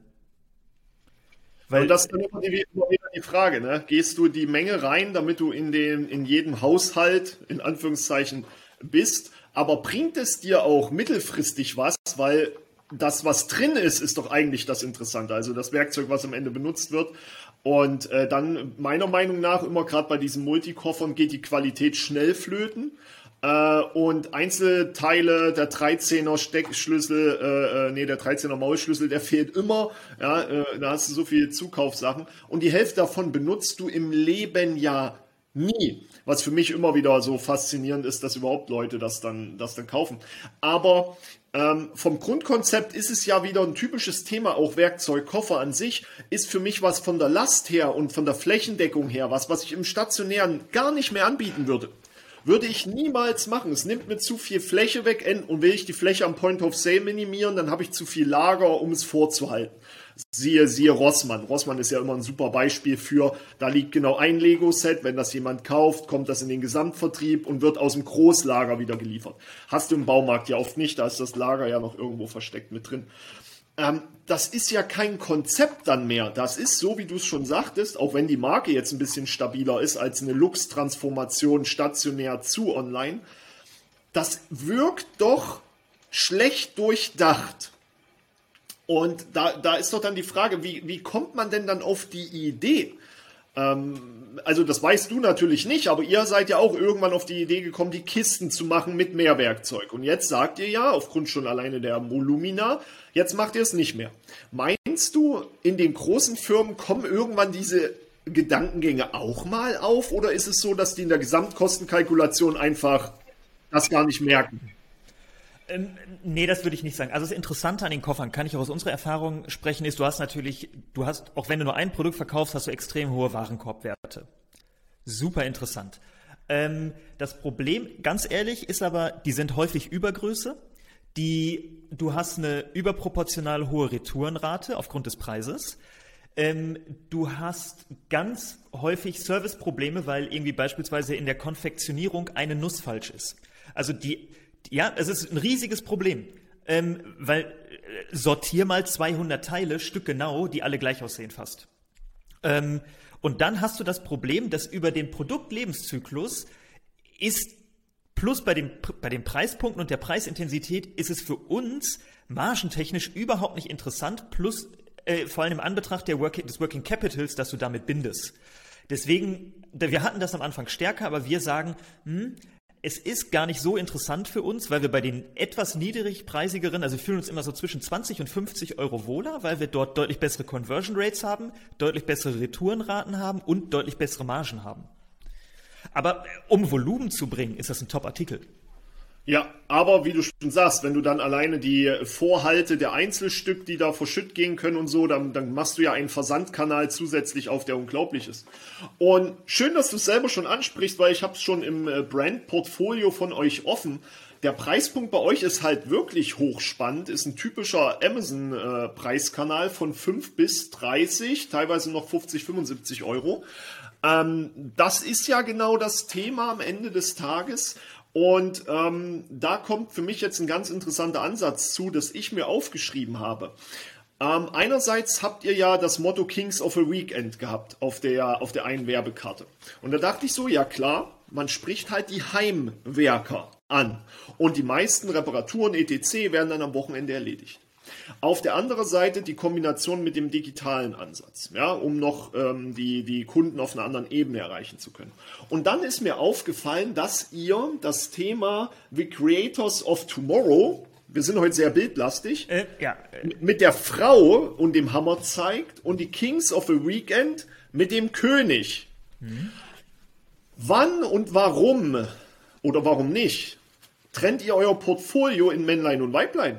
Weil das ist dann immer, die, immer wieder die Frage, ne? Gehst du die Menge rein, damit du in den, in jedem Haushalt, in Anführungszeichen, bist, aber bringt es dir auch mittelfristig was, weil das, was drin ist, ist doch eigentlich das Interessante. Also das Werkzeug, was am Ende benutzt wird. Und äh, dann meiner Meinung nach immer gerade bei diesen Multikoffern geht die Qualität schnell flöten. Äh, und Einzelteile, der 13er Steckschlüssel, äh, äh, nee, der 13er Maulschlüssel, der fehlt immer. Ja, äh, da hast du so viele Zukaufsachen. Und die Hälfte davon benutzt du im Leben ja Nie. Was für mich immer wieder so faszinierend ist, dass überhaupt Leute das dann, das dann kaufen. Aber ähm, vom Grundkonzept ist es ja wieder ein typisches Thema, auch Werkzeugkoffer an sich, ist für mich was von der Last her und von der Flächendeckung her, was, was ich im Stationären gar nicht mehr anbieten würde. Würde ich niemals machen. Es nimmt mir zu viel Fläche weg und will ich die Fläche am Point of Sale minimieren, dann habe ich zu viel Lager, um es vorzuhalten. Siehe, siehe Rossmann. Rossmann ist ja immer ein super Beispiel für, da liegt genau ein Lego-Set, wenn das jemand kauft, kommt das in den Gesamtvertrieb und wird aus dem Großlager wieder geliefert. Hast du im Baumarkt ja oft nicht, da ist das Lager ja noch irgendwo versteckt mit drin. Ähm, das ist ja kein Konzept dann mehr. Das ist so, wie du es schon sagtest, auch wenn die Marke jetzt ein bisschen stabiler ist als eine Lux-Transformation stationär zu online. Das wirkt doch schlecht durchdacht. Und da, da ist doch dann die Frage, wie, wie kommt man denn dann auf die Idee? Ähm, also das weißt du natürlich nicht, aber ihr seid ja auch irgendwann auf die Idee gekommen, die Kisten zu machen mit mehr Werkzeug. Und jetzt sagt ihr ja, aufgrund schon alleine der Volumina, jetzt macht ihr es nicht mehr. Meinst du, in den großen Firmen kommen irgendwann diese Gedankengänge auch mal auf? Oder ist es so, dass die in der Gesamtkostenkalkulation einfach das gar nicht merken? Ähm, nee, das würde ich nicht sagen. Also das Interessante an den Koffern, kann ich auch aus unserer Erfahrung sprechen, ist, du hast natürlich, du hast, auch wenn du nur ein Produkt verkaufst, hast du extrem hohe Warenkorbwerte. Super interessant. Ähm, das Problem, ganz ehrlich, ist aber, die sind häufig Übergröße. Die, du hast eine überproportional hohe Retourenrate aufgrund des Preises. Ähm, du hast ganz häufig Serviceprobleme, weil irgendwie beispielsweise in der Konfektionierung eine Nuss falsch ist. Also die, ja, es ist ein riesiges Problem. Ähm, weil äh, sortier mal 200 Teile, Stück genau, die alle gleich aussehen fast. Ähm, und dann hast du das Problem, dass über den Produktlebenszyklus ist plus bei, dem, bei den Preispunkten und der Preisintensität ist es für uns margentechnisch überhaupt nicht interessant, plus äh, vor allem im Anbetracht der Work des Working Capitals, dass du damit bindest. Deswegen, wir hatten das am Anfang stärker, aber wir sagen, hm, es ist gar nicht so interessant für uns, weil wir bei den etwas niedrigpreisigeren, also wir fühlen uns immer so zwischen 20 und 50 Euro wohler, weil wir dort deutlich bessere Conversion Rates haben, deutlich bessere Retourenraten haben und deutlich bessere Margen haben. Aber äh, um Volumen zu bringen, ist das ein Top-Artikel. Ja, aber wie du schon sagst, wenn du dann alleine die Vorhalte der Einzelstück, die da verschütt gehen können und so, dann, dann machst du ja einen Versandkanal zusätzlich auf, der unglaublich ist. Und schön, dass du es selber schon ansprichst, weil ich habe es schon im äh, Brand-Portfolio von euch offen. Der Preispunkt bei euch ist halt wirklich hochspannend, ist ein typischer Amazon-Preiskanal äh, von 5 bis 30, teilweise noch 50, 75 Euro. Ähm, das ist ja genau das Thema am Ende des Tages. Und ähm, da kommt für mich jetzt ein ganz interessanter Ansatz zu, das ich mir aufgeschrieben habe. Ähm, einerseits habt ihr ja das Motto Kings of a Weekend gehabt auf der, auf der einen Werbekarte. Und da dachte ich so, ja klar, man spricht halt die Heimwerker an. Und die meisten Reparaturen etc. werden dann am Wochenende erledigt. Auf der anderen Seite die Kombination mit dem digitalen Ansatz, ja, um noch ähm, die, die Kunden auf einer anderen Ebene erreichen zu können. Und dann ist mir aufgefallen, dass ihr das Thema The Creators of Tomorrow, wir sind heute sehr bildlastig, äh, ja. mit der Frau und dem Hammer zeigt und die Kings of the Weekend mit dem König. Mhm. Wann und warum oder warum nicht trennt ihr euer Portfolio in Männlein und Weiblein?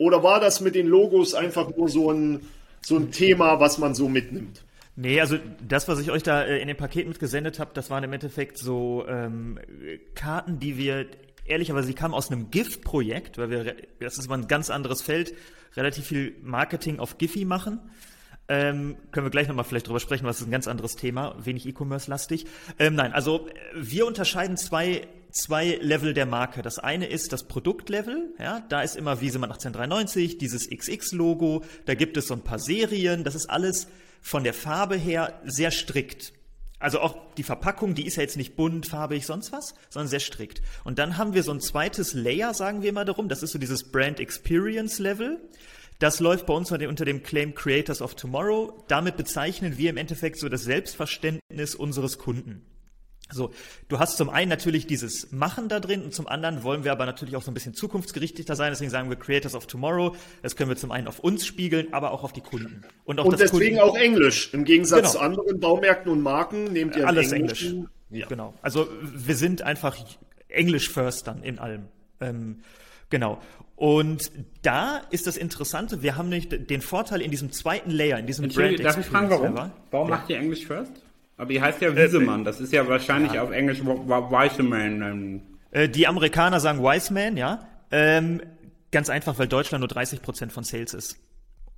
Oder war das mit den Logos einfach nur so ein, so ein Thema, was man so mitnimmt? Nee, also das, was ich euch da äh, in dem Paket mitgesendet habe, das waren im Endeffekt so ähm, Karten, die wir ehrlicherweise, die kamen aus einem GIF-Projekt, weil wir, das ist mal ein ganz anderes Feld, relativ viel Marketing auf Giphy machen. Ähm, können wir gleich nochmal vielleicht drüber sprechen, was ist ein ganz anderes Thema, wenig E-Commerce-lastig. Ähm, nein, also wir unterscheiden zwei zwei Level der Marke. Das eine ist das Produktlevel, ja, da ist immer Wiesemann 1893, dieses XX-Logo, da gibt es so ein paar Serien, das ist alles von der Farbe her sehr strikt. Also auch die Verpackung, die ist ja jetzt nicht bunt, farbig, sonst was, sondern sehr strikt. Und dann haben wir so ein zweites Layer, sagen wir mal darum, das ist so dieses Brand Experience Level. Das läuft bei uns unter dem Claim Creators of Tomorrow. Damit bezeichnen wir im Endeffekt so das Selbstverständnis unseres Kunden. So, du hast zum einen natürlich dieses Machen da drin und zum anderen wollen wir aber natürlich auch so ein bisschen zukunftsgerichteter sein. Deswegen sagen wir Creators of Tomorrow. Das können wir zum einen auf uns spiegeln, aber auch auf die Kunden. Und, auch und deswegen Kunden auch Englisch. Im Gegensatz genau. zu anderen Baumärkten und Marken nehmt ihr alles Englisch. Ja. Genau. Also wir sind einfach English first dann in allem. Ähm, genau. Und da ist das Interessante, wir haben nicht den Vorteil in diesem zweiten Layer, in diesem Brand Darf ich fragen, warum? Warum ja. macht ihr English first? Aber ihr heißt ja Wiesemann, das ist ja wahrscheinlich ja. auf Englisch Wiseman. Äh, die Amerikaner sagen Wiseman, ja. Ähm, ganz einfach, weil Deutschland nur 30 Prozent von Sales ist.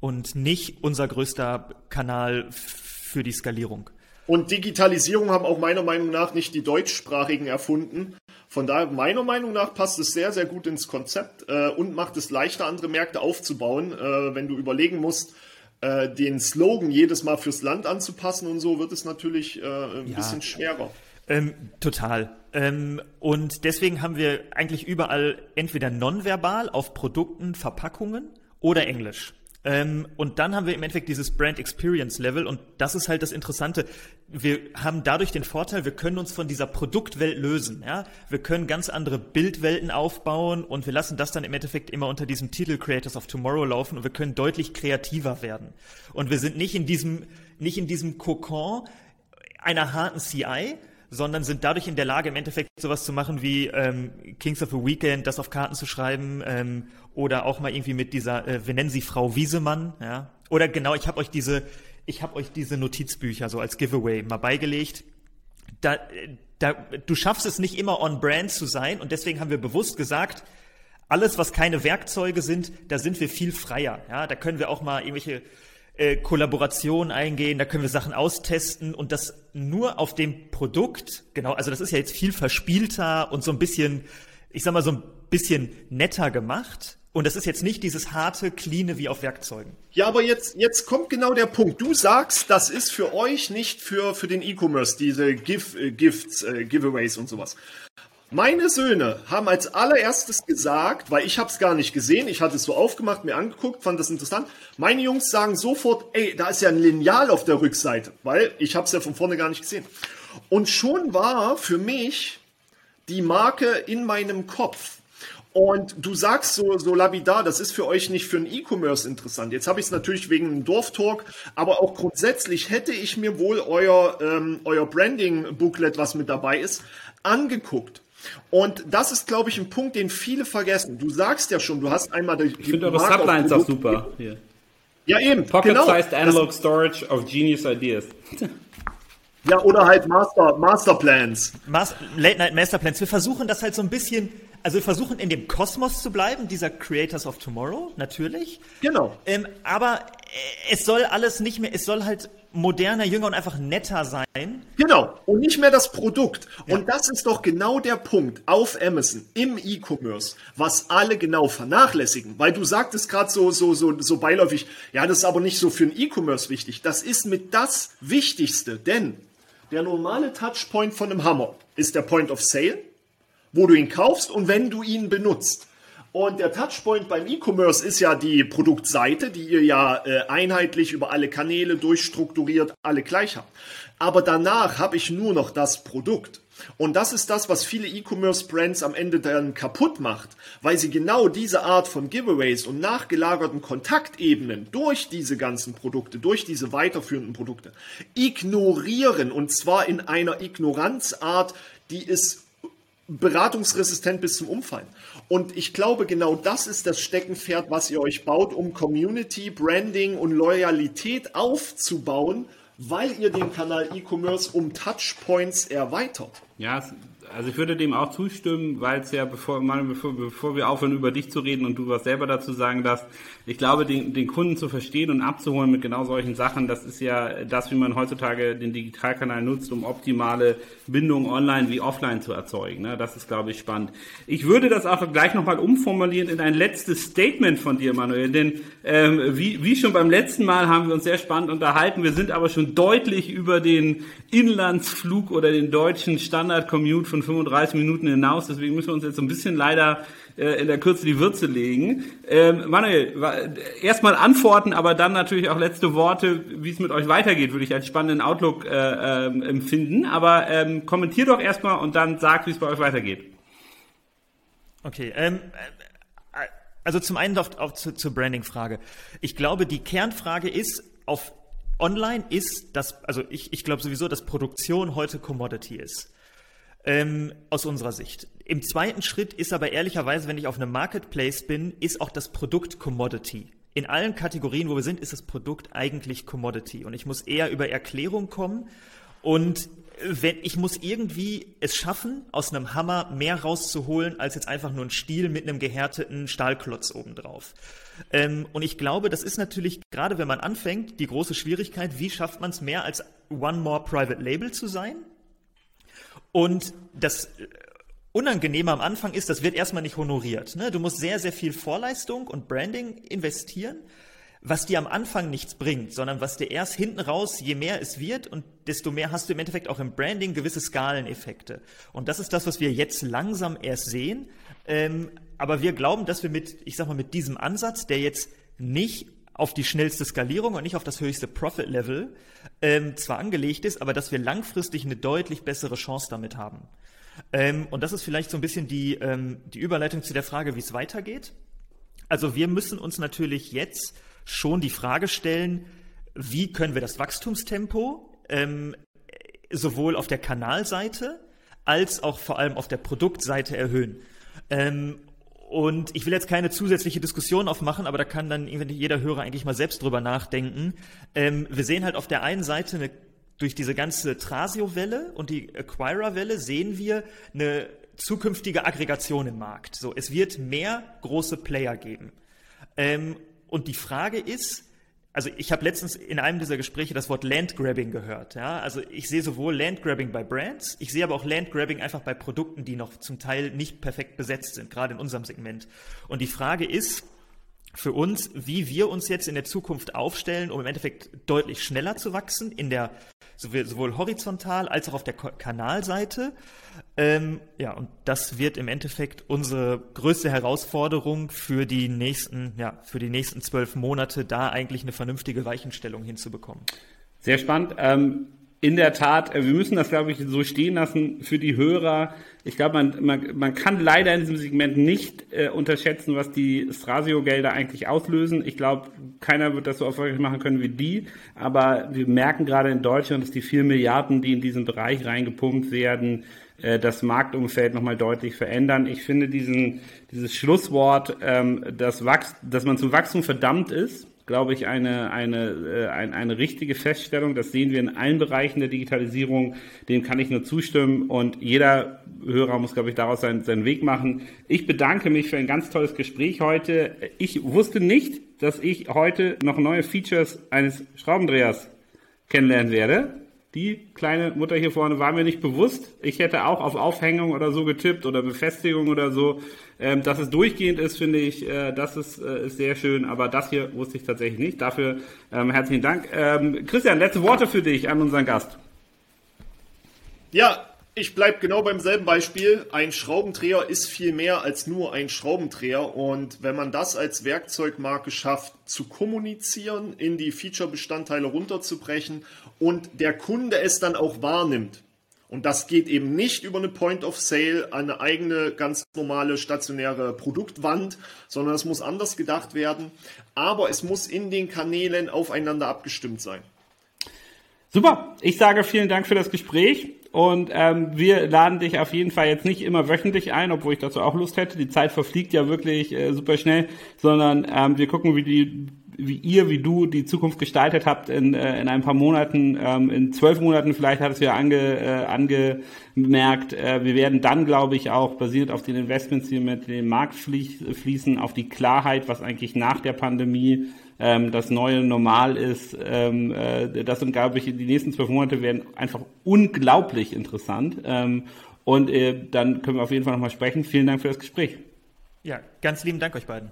Und nicht unser größter Kanal für die Skalierung. Und Digitalisierung haben auch meiner Meinung nach nicht die Deutschsprachigen erfunden. Von daher, meiner Meinung nach, passt es sehr, sehr gut ins Konzept äh, und macht es leichter, andere Märkte aufzubauen. Äh, wenn du überlegen musst, äh, den Slogan jedes Mal fürs Land anzupassen und so, wird es natürlich äh, ein ja. bisschen schwerer. Ähm, total. Ähm, und deswegen haben wir eigentlich überall entweder nonverbal auf Produkten, Verpackungen oder Englisch. Ähm, und dann haben wir im Endeffekt dieses Brand Experience Level und das ist halt das Interessante. Wir haben dadurch den Vorteil, wir können uns von dieser Produktwelt lösen. Ja? Wir können ganz andere Bildwelten aufbauen und wir lassen das dann im Endeffekt immer unter diesem Titel Creators of Tomorrow laufen und wir können deutlich kreativer werden. Und wir sind nicht in diesem, nicht in diesem Kokon einer harten CI, sondern sind dadurch in der Lage, im Endeffekt sowas zu machen wie ähm, Kings of the Weekend, das auf Karten zu schreiben ähm, oder auch mal irgendwie mit dieser, äh, wir nennen sie Frau Wiesemann, ja. Oder genau, ich habe euch diese, ich habe euch diese Notizbücher so als Giveaway mal beigelegt. Da, da, du schaffst es nicht immer on brand zu sein und deswegen haben wir bewusst gesagt, alles, was keine Werkzeuge sind, da sind wir viel freier. Ja, da können wir auch mal irgendwelche äh, Kollaborationen eingehen, da können wir Sachen austesten und das nur auf dem Produkt, genau, also das ist ja jetzt viel verspielter und so ein bisschen, ich sag mal, so ein bisschen netter gemacht. Und das ist jetzt nicht dieses harte, cleane wie auf Werkzeugen. Ja, aber jetzt, jetzt kommt genau der Punkt. Du sagst, das ist für euch nicht für, für den E-Commerce, diese Gif, äh, Gifts, äh, Giveaways und sowas. Meine Söhne haben als allererstes gesagt, weil ich habe es gar nicht gesehen, ich hatte es so aufgemacht, mir angeguckt, fand das interessant. Meine Jungs sagen sofort, ey, da ist ja ein Lineal auf der Rückseite, weil ich habe es ja von vorne gar nicht gesehen. Und schon war für mich die Marke in meinem Kopf. Und du sagst so, so labidar, das ist für euch nicht für ein E-Commerce interessant. Jetzt habe ich es natürlich wegen einem Dorftalk, aber auch grundsätzlich hätte ich mir wohl euer, ähm, euer Branding-Booklet, was mit dabei ist, angeguckt. Und das ist, glaube ich, ein Punkt, den viele vergessen. Du sagst ja schon, du hast einmal die, Ich finde eure Sublines auch super. Hier. Ja, eben. Pocket-sized genau. Analog Storage of Genius Ideas. ja, oder halt Master, Masterplans. Mas Late Night Masterplans. Wir versuchen das halt so ein bisschen, also wir versuchen in dem Kosmos zu bleiben, dieser Creators of Tomorrow, natürlich. Genau. Ähm, aber es soll alles nicht mehr, es soll halt moderner, jünger und einfach netter sein. Genau. Und nicht mehr das Produkt. Ja. Und das ist doch genau der Punkt auf Amazon im E-Commerce, was alle genau vernachlässigen. Weil du sagtest gerade so, so, so, so beiläufig, ja, das ist aber nicht so für ein E-Commerce wichtig. Das ist mit das Wichtigste, denn der normale Touchpoint von einem Hammer ist der Point of Sale, wo du ihn kaufst und wenn du ihn benutzt. Und der Touchpoint beim E-Commerce ist ja die Produktseite, die ihr ja äh, einheitlich über alle Kanäle durchstrukturiert alle gleich habt. Aber danach habe ich nur noch das Produkt. Und das ist das, was viele E-Commerce-Brands am Ende dann kaputt macht, weil sie genau diese Art von Giveaways und nachgelagerten Kontaktebenen durch diese ganzen Produkte, durch diese weiterführenden Produkte ignorieren und zwar in einer Ignoranzart, die ist beratungsresistent bis zum Umfallen. Und ich glaube, genau das ist das Steckenpferd, was ihr euch baut, um Community, Branding und Loyalität aufzubauen, weil ihr den Kanal E-Commerce um Touchpoints erweitert. Ja, also ich würde dem auch zustimmen, weil es ja, bevor, bevor, bevor wir aufhören, über dich zu reden und du was selber dazu sagen darfst, ich glaube, den, den Kunden zu verstehen und abzuholen mit genau solchen Sachen, das ist ja das, wie man heutzutage den Digitalkanal nutzt, um optimale Bindungen online wie offline zu erzeugen. Ne? Das ist, glaube ich, spannend. Ich würde das auch gleich nochmal umformulieren in ein letztes Statement von dir, Manuel, denn ähm, wie, wie schon beim letzten Mal haben wir uns sehr spannend unterhalten. Wir sind aber schon deutlich über den Inlandsflug oder den deutschen Standard-Commute von 35 Minuten hinaus. Deswegen müssen wir uns jetzt so ein bisschen leider äh, in der Kürze die Würze legen. Ähm, Manuel, erstmal antworten, aber dann natürlich auch letzte Worte, wie es mit euch weitergeht, würde ich als spannenden Outlook äh, ähm, empfinden. Aber ähm, kommentier doch erstmal und dann sag, wie es bei euch weitergeht. Okay, ähm, äh, also zum einen auf, auf zu, zur Branding-Frage. Ich glaube, die Kernfrage ist, auf Online ist das, also ich, ich glaube sowieso, dass Produktion heute Commodity ist. Ähm, aus unserer Sicht. Im zweiten Schritt ist aber ehrlicherweise, wenn ich auf einem Marketplace bin, ist auch das Produkt Commodity. In allen Kategorien, wo wir sind, ist das Produkt eigentlich Commodity. Und ich muss eher über Erklärung kommen. Und wenn ich muss irgendwie es schaffen, aus einem Hammer mehr rauszuholen, als jetzt einfach nur ein Stiel mit einem gehärteten Stahlklotz obendrauf. Ähm, und ich glaube, das ist natürlich, gerade wenn man anfängt, die große Schwierigkeit, wie schafft man es mehr als One More Private Label zu sein? Und das äh, Unangenehme am Anfang ist, das wird erstmal nicht honoriert. Ne? Du musst sehr, sehr viel Vorleistung und Branding investieren, was dir am Anfang nichts bringt, sondern was dir erst hinten raus, je mehr es wird und desto mehr hast du im Endeffekt auch im Branding gewisse Skaleneffekte. Und das ist das, was wir jetzt langsam erst sehen. Ähm, aber wir glauben, dass wir mit, ich sag mal, mit diesem Ansatz, der jetzt nicht auf die schnellste Skalierung und nicht auf das höchste Profit-Level ähm, zwar angelegt ist, aber dass wir langfristig eine deutlich bessere Chance damit haben. Ähm, und das ist vielleicht so ein bisschen die, ähm, die Überleitung zu der Frage, wie es weitergeht. Also wir müssen uns natürlich jetzt schon die Frage stellen, wie können wir das Wachstumstempo ähm, sowohl auf der Kanalseite als auch vor allem auf der Produktseite erhöhen. Ähm, und ich will jetzt keine zusätzliche Diskussion aufmachen, aber da kann dann jeder Hörer eigentlich mal selbst drüber nachdenken. Ähm, wir sehen halt auf der einen Seite eine, durch diese ganze Trasio-Welle und die Acquirer-Welle sehen wir eine zukünftige Aggregation im Markt. So, es wird mehr große Player geben. Ähm, und die Frage ist, also ich habe letztens in einem dieser Gespräche das Wort Landgrabbing gehört. Ja? Also ich sehe sowohl Landgrabbing bei Brands, ich sehe aber auch Landgrabbing einfach bei Produkten, die noch zum Teil nicht perfekt besetzt sind, gerade in unserem Segment. Und die Frage ist für uns, wie wir uns jetzt in der Zukunft aufstellen, um im Endeffekt deutlich schneller zu wachsen in der sowohl horizontal als auch auf der Kanalseite. Ähm, ja, und das wird im Endeffekt unsere größte Herausforderung für die nächsten, ja, für die nächsten zwölf Monate, da eigentlich eine vernünftige Weichenstellung hinzubekommen. Sehr spannend. Ähm, in der Tat, äh, wir müssen das, glaube ich, so stehen lassen für die Hörer. Ich glaube, man, man, man kann leider in diesem Segment nicht äh, unterschätzen, was die Strasio-Gelder eigentlich auslösen. Ich glaube, keiner wird das so erfolgreich machen können wie die. Aber wir merken gerade in Deutschland, dass die vier Milliarden, die in diesen Bereich reingepumpt werden, äh, das Marktumfeld nochmal deutlich verändern. Ich finde diesen, dieses Schlusswort, ähm, dass, Wachs dass man zum Wachstum verdammt ist, glaube ich, eine, eine, äh, eine, eine richtige Feststellung. Das sehen wir in allen Bereichen der Digitalisierung. Dem kann ich nur zustimmen. Und jeder Hörer muss, glaube ich, daraus seinen, seinen Weg machen. Ich bedanke mich für ein ganz tolles Gespräch heute. Ich wusste nicht, dass ich heute noch neue Features eines Schraubendrehers kennenlernen werde. Die kleine Mutter hier vorne war mir nicht bewusst. Ich hätte auch auf Aufhängung oder so getippt oder Befestigung oder so. Ähm, dass es durchgehend ist, finde ich, äh, das ist, äh, ist sehr schön. Aber das hier wusste ich tatsächlich nicht. Dafür ähm, herzlichen Dank. Ähm, Christian, letzte Worte für dich an unseren Gast. Ja, ich bleibe genau beim selben Beispiel. Ein Schraubendreher ist viel mehr als nur ein Schraubendreher. Und wenn man das als Werkzeugmarke schafft, zu kommunizieren, in die Feature-Bestandteile runterzubrechen und der Kunde es dann auch wahrnimmt, und das geht eben nicht über eine Point of Sale, eine eigene ganz normale stationäre Produktwand, sondern es muss anders gedacht werden. Aber es muss in den Kanälen aufeinander abgestimmt sein. Super. Ich sage vielen Dank für das Gespräch. Und ähm, wir laden dich auf jeden Fall jetzt nicht immer wöchentlich ein, obwohl ich dazu auch Lust hätte. Die Zeit verfliegt ja wirklich äh, super schnell, sondern ähm, wir gucken, wie die wie ihr, wie du die Zukunft gestaltet habt in, äh, in ein paar Monaten, ähm, in zwölf Monaten vielleicht, hat es ja ange, äh, angemerkt. Äh, wir werden dann, glaube ich, auch basiert auf den Investments, die mit dem Markt fließen, auf die Klarheit, was eigentlich nach der Pandemie ähm, das neue Normal ist. Ähm, äh, das sind, glaube ich, die nächsten zwölf Monate werden einfach unglaublich interessant. Ähm, und äh, dann können wir auf jeden Fall nochmal sprechen. Vielen Dank für das Gespräch. Ja, ganz lieben Dank euch beiden.